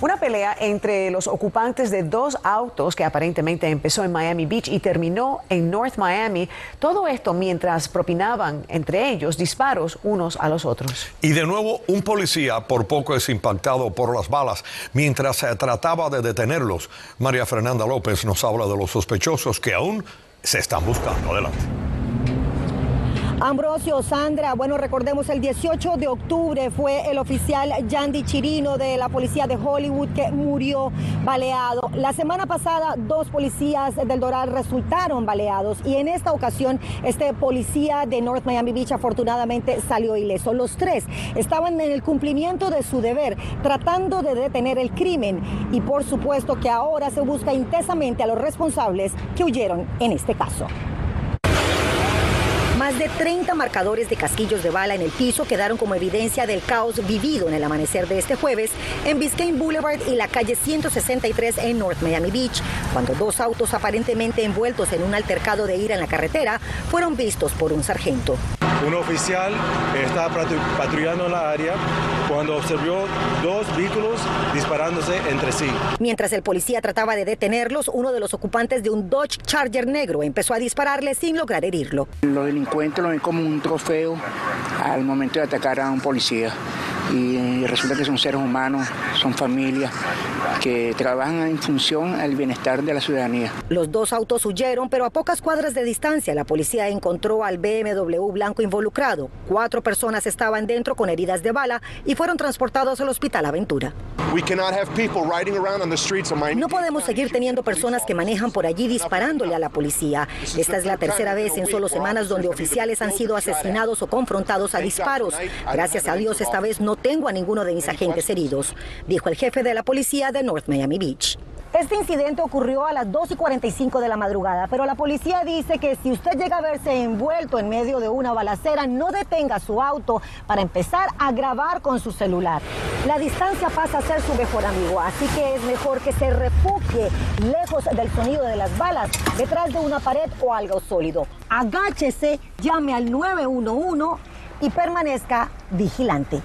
Una pelea entre los ocupantes de dos autos que aparentemente empezó en Miami Beach y terminó en North Miami. Todo esto mientras propinaban entre ellos disparos unos a los otros. Y de nuevo, un policía por poco es impactado por las balas mientras se trataba de detenerlos. María Fernanda López nos habla de los sospechosos que aún se están buscando. Adelante. Ambrosio, Sandra, bueno, recordemos el 18 de octubre fue el oficial Yandy Chirino de la policía de Hollywood que murió baleado. La semana pasada dos policías del Doral resultaron baleados y en esta ocasión este policía de North Miami Beach afortunadamente salió ileso. Los tres estaban en el cumplimiento de su deber, tratando de detener el crimen y por supuesto que ahora se busca intensamente a los responsables que huyeron en este caso. Más de 30 marcadores de casquillos de bala en el piso quedaron como evidencia del caos vivido en el amanecer de este jueves en Biscayne Boulevard y la calle 163 en North Miami Beach, cuando dos autos aparentemente envueltos en un altercado de ira en la carretera fueron vistos por un sargento. Un oficial estaba patrullando en la área cuando observó dos vehículos disparándose entre sí. Mientras el policía trataba de detenerlos, uno de los ocupantes de un Dodge Charger negro empezó a dispararle sin lograr herirlo. Los delincuentes lo ven como un trofeo al momento de atacar a un policía y resulta que son seres humanos, son familias que trabajan en función al bienestar de la ciudadanía. Los dos autos huyeron, pero a pocas cuadras de distancia la policía encontró al BMW blanco involucrado. Cuatro personas estaban dentro con heridas de bala y fueron transportados al Hospital Aventura. No podemos seguir teniendo personas que manejan por allí disparándole a la policía. Esta es la tercera vez en solo semanas donde oficiales han sido asesinados o confrontados a disparos. Gracias a Dios esta vez no tengo a ninguno de mis agentes heridos, dijo el jefe de la policía de North Miami Beach. Este incidente ocurrió a las 2 y 45 de la madrugada, pero la policía dice que si usted llega a verse envuelto en medio de una balacera, no detenga su auto para empezar a grabar con su celular. La distancia pasa a ser su mejor amigo, así que es mejor que se refugie lejos del sonido de las balas, detrás de una pared o algo sólido. Agáchese, llame al 911 y permanezca vigilante.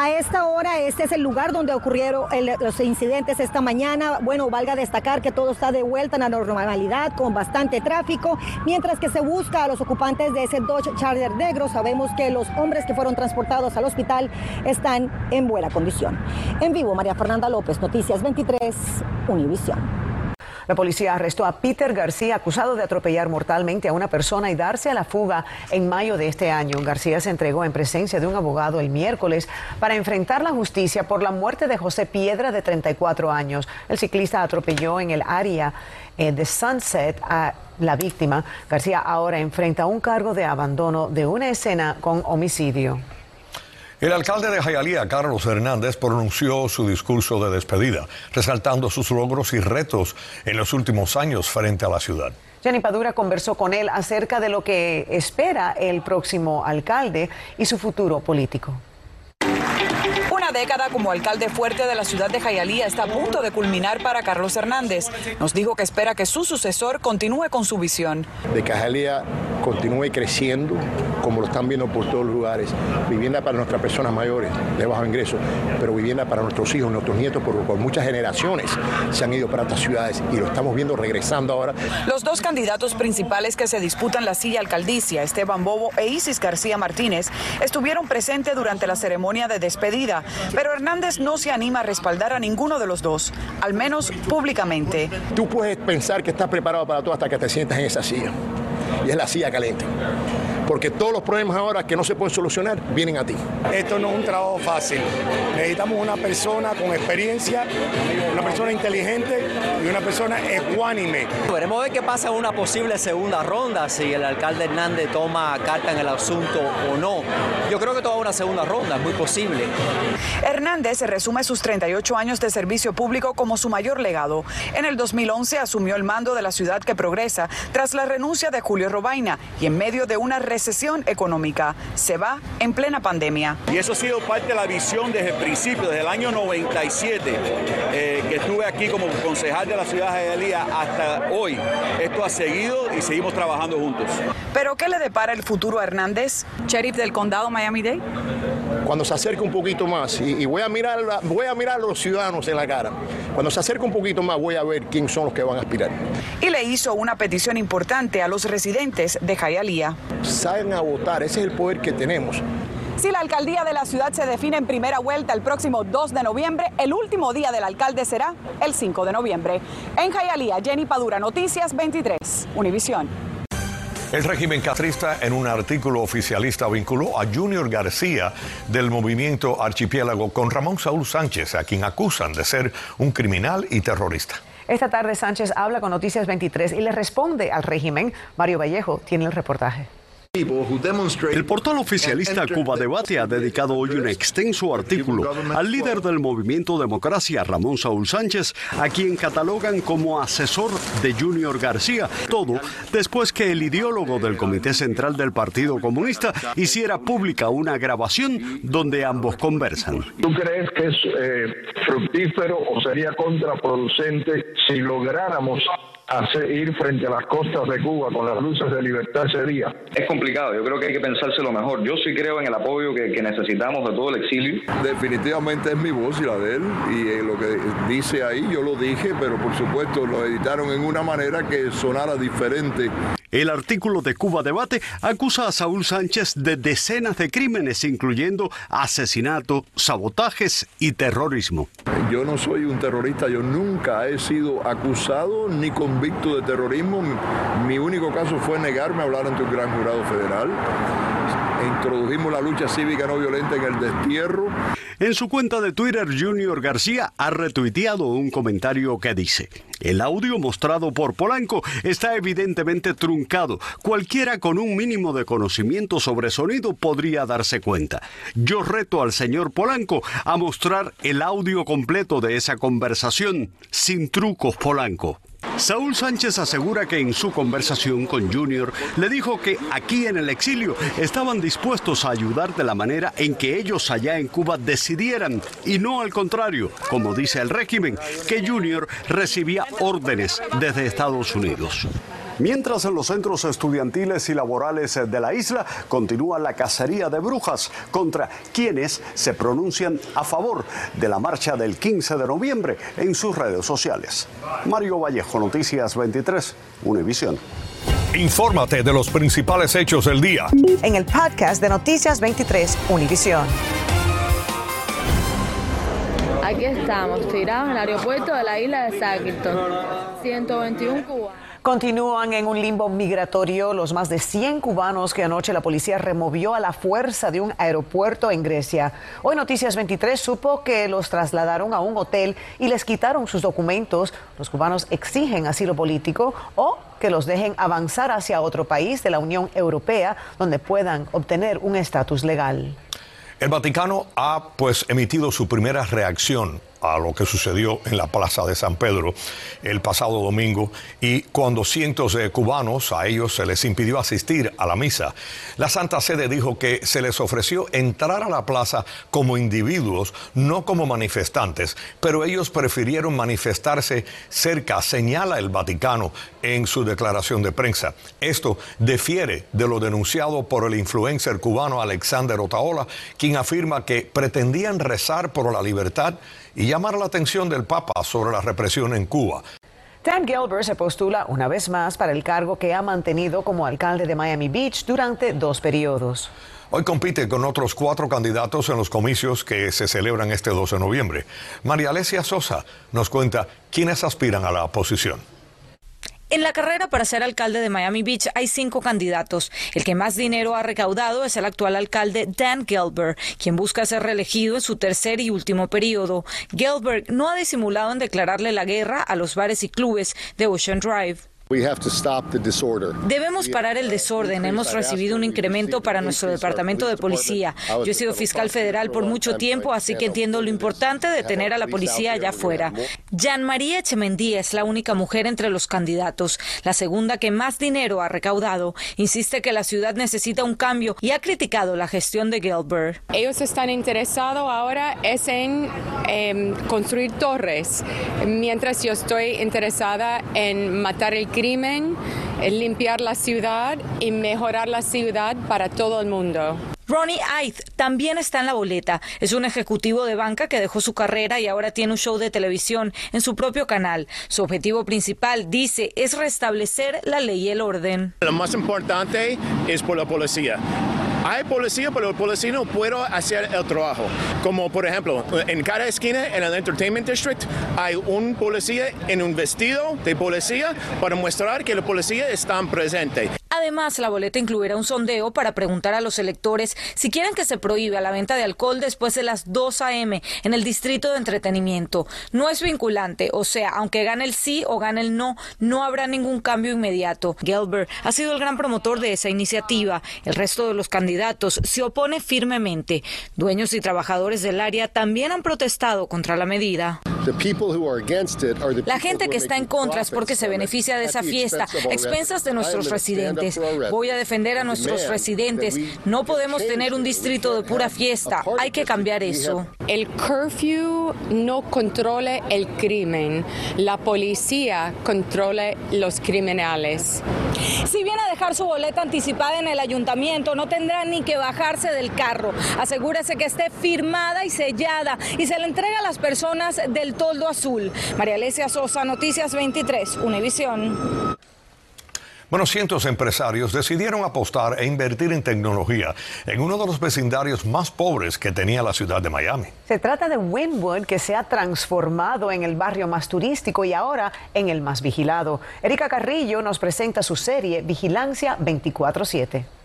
A esta hora, este es el lugar donde ocurrieron los incidentes esta mañana. Bueno, valga destacar que todo está de vuelta en la normalidad, con bastante tráfico, mientras que se busca a los ocupantes de ese Dodge Charger negro. Sabemos que los hombres que fueron transportados al hospital están en buena condición. En vivo, María Fernanda López, Noticias 23, Univisión. La policía arrestó a Peter García acusado de atropellar mortalmente a una persona y darse a la fuga en mayo de este año. García se entregó en presencia de un abogado el miércoles para enfrentar la justicia por la muerte de José Piedra de 34 años. El ciclista atropelló en el área eh, de Sunset a la víctima. García ahora enfrenta un cargo de abandono de una escena con homicidio. El alcalde de Jayalía, Carlos Hernández, pronunció su discurso de despedida, resaltando sus logros y retos en los últimos años frente a la ciudad. Jenny Padura conversó con él acerca de lo que espera el próximo alcalde y su futuro político década como alcalde fuerte de la ciudad de Jayalía está a punto de culminar para Carlos Hernández. Nos dijo que espera que su sucesor continúe con su visión. De que Jayalía continúe creciendo, como lo están viendo por todos los lugares. Vivienda para nuestras personas mayores de bajo ingreso, pero vivienda para nuestros hijos, nuestros nietos, por, por muchas generaciones se han ido para otras ciudades y lo estamos viendo regresando ahora. Los dos candidatos principales que se disputan la silla alcaldicia, Esteban Bobo e Isis García Martínez, estuvieron presentes durante la ceremonia de despedida. Pero Hernández no se anima a respaldar a ninguno de los dos, al menos públicamente. Tú puedes pensar que estás preparado para todo hasta que te sientas en esa silla. Y es la silla caliente porque todos los problemas ahora que no se pueden solucionar vienen a ti. Esto no es un trabajo fácil. Necesitamos una persona con experiencia, una persona inteligente y una persona ecuánime. Veremos ver qué pasa en una posible segunda ronda, si el alcalde Hernández toma carta en el asunto o no. Yo creo que toda una segunda ronda, es muy posible. Hernández resume sus 38 años de servicio público como su mayor legado. En el 2011 asumió el mando de la ciudad que progresa tras la renuncia de Julio Robaina y en medio de una recesión económica. Se va en plena pandemia. Y eso ha sido parte de la visión desde el principio, desde el año 97, eh, que estuve aquí como concejal de la ciudad de Hialeah hasta hoy. Esto ha seguido y seguimos trabajando juntos. ¿Pero qué le depara el futuro a Hernández, sheriff del condado Miami-Dade? Cuando se acerque un poquito más, y, y voy, a mirar, voy a mirar a los ciudadanos en la cara, cuando se acerque un poquito más voy a ver quién son los que van a aspirar. Y le hizo una petición importante a los residentes de Hialeah. Salgan a votar, ese es el poder que tenemos. Si la alcaldía de la ciudad se define en primera vuelta el próximo 2 de noviembre, el último día del alcalde será el 5 de noviembre. En Hialeah, Jenny Padura, Noticias 23, Univisión. El régimen castrista en un artículo oficialista vinculó a Junior García del movimiento Archipiélago con Ramón Saúl Sánchez, a quien acusan de ser un criminal y terrorista. Esta tarde Sánchez habla con Noticias 23 y le responde al régimen. Mario Vallejo tiene el reportaje. El portal oficialista Cuba Debate ha dedicado hoy un extenso artículo al líder del movimiento Democracia, Ramón Saúl Sánchez, a quien catalogan como asesor de Junior García. Todo después que el ideólogo del Comité Central del Partido Comunista hiciera pública una grabación donde ambos conversan. ¿Tú crees que es eh, fructífero o sería contraproducente si lográramos hacer, ir frente a las costas de Cuba con las luces de libertad ese día? Es complicado, yo creo que hay que pensárselo mejor. Yo sí creo en el apoyo que, que necesitamos de todo el exilio. Definitivamente es mi voz y la de él, y eh, lo que dice ahí yo lo dije, pero por supuesto lo editaron en una manera que sonara diferente. El artículo de Cuba Debate acusa a Saúl Sánchez de decenas de crímenes, incluyendo asesinato, sabotajes y terrorismo. Yo no soy un terrorista, yo nunca he sido acusado ni convicto de terrorismo. Mi único caso fue negarme a hablar ante un gran jurado federal. Introdujimos la lucha cívica no violenta en el destierro. En su cuenta de Twitter, Junior García ha retuiteado un comentario que dice, el audio mostrado por Polanco está evidentemente truncado. Cualquiera con un mínimo de conocimiento sobre sonido podría darse cuenta. Yo reto al señor Polanco a mostrar el audio completo de esa conversación, sin trucos Polanco. Saúl Sánchez asegura que en su conversación con Junior le dijo que aquí en el exilio estaban dispuestos a ayudar de la manera en que ellos allá en Cuba decidieran y no al contrario, como dice el régimen, que Junior recibía órdenes desde Estados Unidos. Mientras en los centros estudiantiles y laborales de la isla continúa la cacería de brujas contra quienes se pronuncian a favor de la marcha del 15 de noviembre en sus redes sociales. Mario Vallejo, Noticias 23, Univisión. Infórmate de los principales hechos del día. En el podcast de Noticias 23, Univisión. Aquí estamos, tirados en el aeropuerto de la isla de Zakirton. 121 cubanos. Continúan en un limbo migratorio los más de 100 cubanos que anoche la policía removió a la fuerza de un aeropuerto en Grecia. Hoy Noticias 23 supo que los trasladaron a un hotel y les quitaron sus documentos. Los cubanos exigen asilo político o que los dejen avanzar hacia otro país de la Unión Europea donde puedan obtener un estatus legal. El Vaticano ha pues emitido su primera reacción a lo que sucedió en la Plaza de San Pedro el pasado domingo y cuando cientos de cubanos a ellos se les impidió asistir a la misa. La Santa Sede dijo que se les ofreció entrar a la plaza como individuos, no como manifestantes, pero ellos prefirieron manifestarse cerca, señala el Vaticano en su declaración de prensa. Esto defiere de lo denunciado por el influencer cubano Alexander Otaola, quien afirma que pretendían rezar por la libertad y llamar la atención del Papa sobre la represión en Cuba. Dan Gilbert se postula una vez más para el cargo que ha mantenido como alcalde de Miami Beach durante dos periodos. Hoy compite con otros cuatro candidatos en los comicios que se celebran este 12 de noviembre. María Alesia Sosa nos cuenta quiénes aspiran a la posición. En la carrera para ser alcalde de Miami Beach hay cinco candidatos. El que más dinero ha recaudado es el actual alcalde Dan Gilbert, quien busca ser reelegido en su tercer y último periodo. Gilbert no ha disimulado en declararle la guerra a los bares y clubes de Ocean Drive. Debemos parar el desorden. Hemos recibido un incremento para nuestro departamento de policía. Yo he sido fiscal federal por mucho tiempo, así que entiendo lo importante de tener a la policía allá afuera. Jean María Echemendía es la única mujer entre los candidatos, la segunda que más dinero ha recaudado. Insiste que la ciudad necesita un cambio y ha criticado la gestión de Gilbert. Ellos están interesados ahora es en em, construir torres, mientras yo estoy interesada en matar el crimen, en limpiar la ciudad y mejorar la ciudad para todo el mundo. Ronnie Aith también está en la boleta. Es un ejecutivo de banca que dejó su carrera y ahora tiene un show de televisión en su propio canal. Su objetivo principal, dice, es restablecer la ley y el orden. Lo más importante es por la policía. Hay policía, pero el policía no puede hacer el trabajo. Como por ejemplo, en cada esquina en el Entertainment District hay un policía en un vestido de policía para mostrar que la policía está presente. Además, la boleta incluirá un sondeo para preguntar a los electores si quieren que se prohíba la venta de alcohol después de las 2 a.m. en el distrito de entretenimiento. No es vinculante, o sea, aunque gane el sí o gane el no, no habrá ningún cambio inmediato. Gelber ha sido el gran promotor de esa iniciativa. El resto de los candidatos se opone firmemente. Dueños y trabajadores del área también han protestado contra la medida. La gente que está en contra es porque se beneficia de esa fiesta, expensas de nuestros residentes. Voy a defender a nuestros residentes. No podemos tener un distrito de pura fiesta. Hay que cambiar eso. El curfew no controla el crimen. La policía controla los criminales. Si viene a dejar su boleta anticipada en el ayuntamiento, no tendrá ni que bajarse del carro. Asegúrese que esté firmada y sellada y se le entrega a las personas del toldo azul. María Alesia Sosa, Noticias 23, Univisión. Bueno, cientos de empresarios decidieron apostar e invertir en tecnología en uno de los vecindarios más pobres que tenía la ciudad de Miami. Se trata de Wynwood, que se ha transformado en el barrio más turístico y ahora en el más vigilado. Erika Carrillo nos presenta su serie Vigilancia 24-7.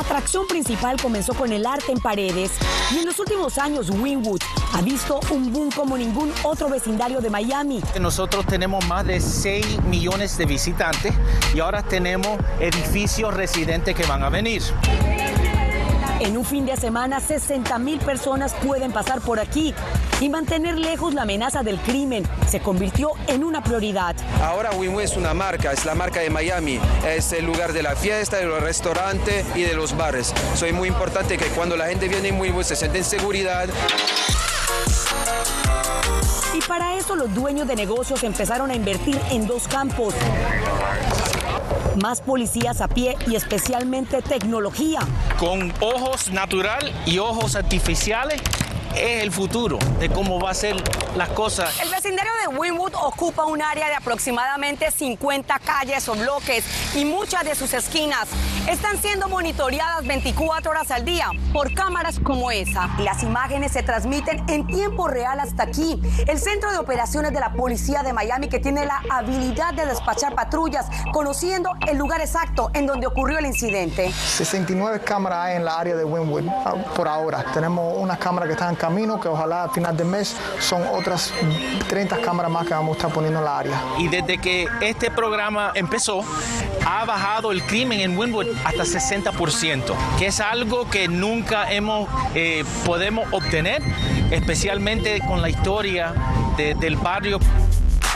La atracción principal comenzó con el arte en paredes y en los últimos años Wynwood ha visto un boom como ningún otro vecindario de Miami. Nosotros tenemos más de 6 millones de visitantes y ahora tenemos edificios residentes que van a venir. En un fin de semana, 60 mil personas pueden pasar por aquí y mantener lejos la amenaza del crimen se convirtió en una prioridad. Ahora Wynwood es una marca, es la marca de Miami, es el lugar de la fiesta, de los restaurantes y de los bares. Soy muy importante que cuando la gente viene en Wynwood se siente en seguridad. Y para eso los dueños de negocios empezaron a invertir en dos campos. Más policías a pie y especialmente tecnología. Con ojos natural y ojos artificiales es el futuro de cómo va a ser las cosas. El vecindario de Wynwood ocupa un área de aproximadamente 50 calles o bloques y muchas de sus esquinas están siendo monitoreadas 24 horas al día por cámaras como esa. Las imágenes se transmiten en tiempo real hasta aquí, el centro de operaciones de la policía de Miami que tiene la habilidad de despachar patrullas conociendo el lugar exacto en donde ocurrió el incidente. 69 cámaras hay en la área de Wynwood ah, por ahora. Tenemos unas cámaras que están camino, que ojalá al final del mes son otras 30 cámaras más que vamos a estar poniendo en la área. Y desde que este programa empezó, ha bajado el crimen en Wynwood hasta 60%, que es algo que nunca hemos eh, podemos obtener, especialmente con la historia de- del barrio.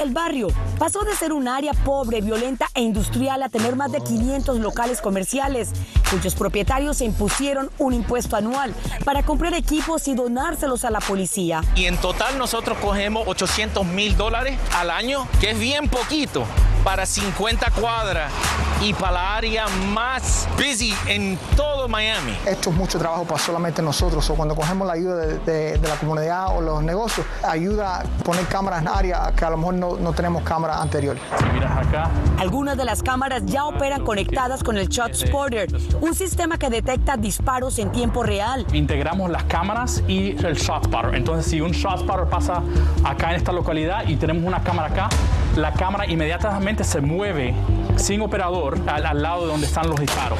El barrio pasó de ser un área pobre, violenta e industrial a tener más de 500 locales comerciales, cuyos propietarios se impusieron un impuesto anual para comprar equipos y donárselos a la policía. Y en total nosotros cogemos 800 mil dólares al año, que es bien poquito para 50 cuadras y para la área más busy en todo Miami. Esto es mucho trabajo para solamente nosotros, o cuando cogemos la ayuda de, de- de la comunidad o los negocios, ayuda a poner cámaras en áreas que a lo mejor no, no tenemos cámaras anteriores. Miras acá. Algunas de las cámaras ya operan conectadas con el Shot Spotter, un sistema que detecta disparos en tiempo real. integramos las cámaras y el shot spotter. Entonces, si un shot spotter pasa acá en esta localidad y tenemos una cámara acá, la cámara inmediatamente se mueve sin operador al, al lado de donde están los disparos.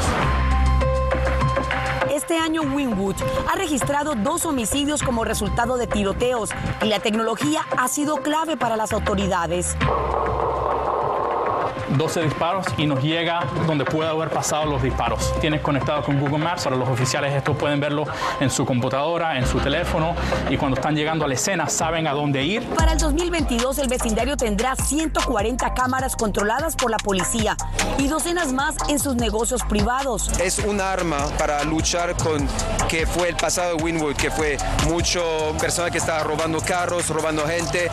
este año Winwood ha registrado dos homicidios como resultado de tiroteos y la tecnología ha sido clave para las autoridades. 12 disparos y nos llega donde puede haber pasado los disparos. Tienes conectado con Google Maps, ahora los oficiales estos pueden verlo en su computadora, en su teléfono y cuando están llegando a la escena saben a dónde ir. Para el 2022 el vecindario tendrá 140 cámaras controladas por la policía y docenas más en sus negocios privados. Es un arma para luchar con que fue el pasado de Winwood, que fue mucho personas que estaban robando carros, robando gente.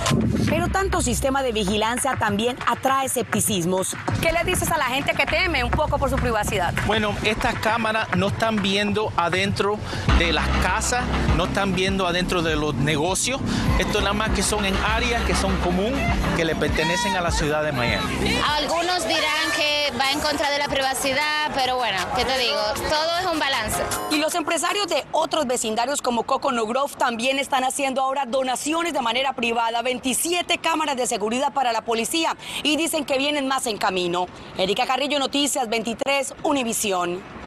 Pero tanto sistema de vigilancia también atrae escepticismos. ¿Qué le dices a la gente que teme un poco por su privacidad? Bueno, estas cámaras no están viendo adentro de las casas, no están viendo adentro de los negocios. Esto nada más que son en áreas que son común, que le pertenecen a la ciudad de Miami. Algunos dirán que va en contra de la privacidad, pero bueno, ¿qué te digo? Todo es un balance. Y los empresarios de otros vecindarios como Coconut Grove también están haciendo ahora donaciones de manera privada, 27 cámaras de seguridad para la policía y dicen que vienen más en camino. Erika Carrillo, Noticias 23, Univisión.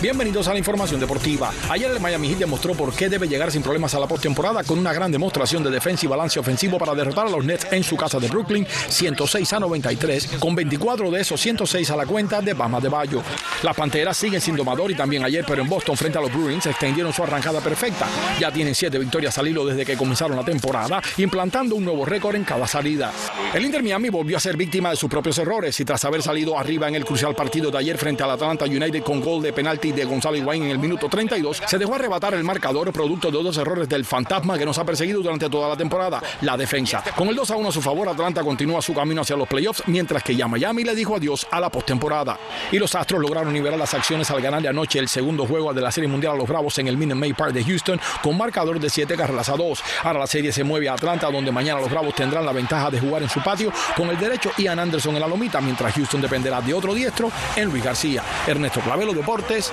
Bienvenidos a la información deportiva. Ayer el Miami Heat demostró por qué debe llegar sin problemas a la postemporada con una gran demostración de defensa y balance ofensivo para derrotar a los Nets en su casa de Brooklyn 106 a 93, con 24 de esos 106 a la cuenta de Bama de Bayo. Las Panteras siguen sin domador y también ayer, pero en Boston frente a los Bruins extendieron su arrancada perfecta. Ya tienen 7 victorias al hilo desde que comenzaron la temporada, implantando un nuevo récord en cada salida. El Inter Miami volvió a ser víctima de sus propios errores y tras haber salido arriba en el crucial partido de ayer frente al Atlanta United con gol de de Gonzalo Higuaín en el minuto 32, se dejó arrebatar el marcador producto de dos errores del fantasma que nos ha perseguido durante toda la temporada, la defensa. Con el 2 a 1 a su favor, Atlanta continúa su camino hacia los playoffs, mientras que ya Miami le dijo adiós a la postemporada. Y los Astros lograron nivelar las acciones al ganarle anoche el segundo juego de la Serie Mundial a los Bravos en el Minute Maid Park de Houston con marcador de 7 carreras a 2. Ahora la serie se mueve a Atlanta, donde mañana los Bravos tendrán la ventaja de jugar en su patio con el derecho Ian Anderson en la lomita, mientras Houston dependerá de otro diestro, en Luis García. Ernesto Clavelo Deportes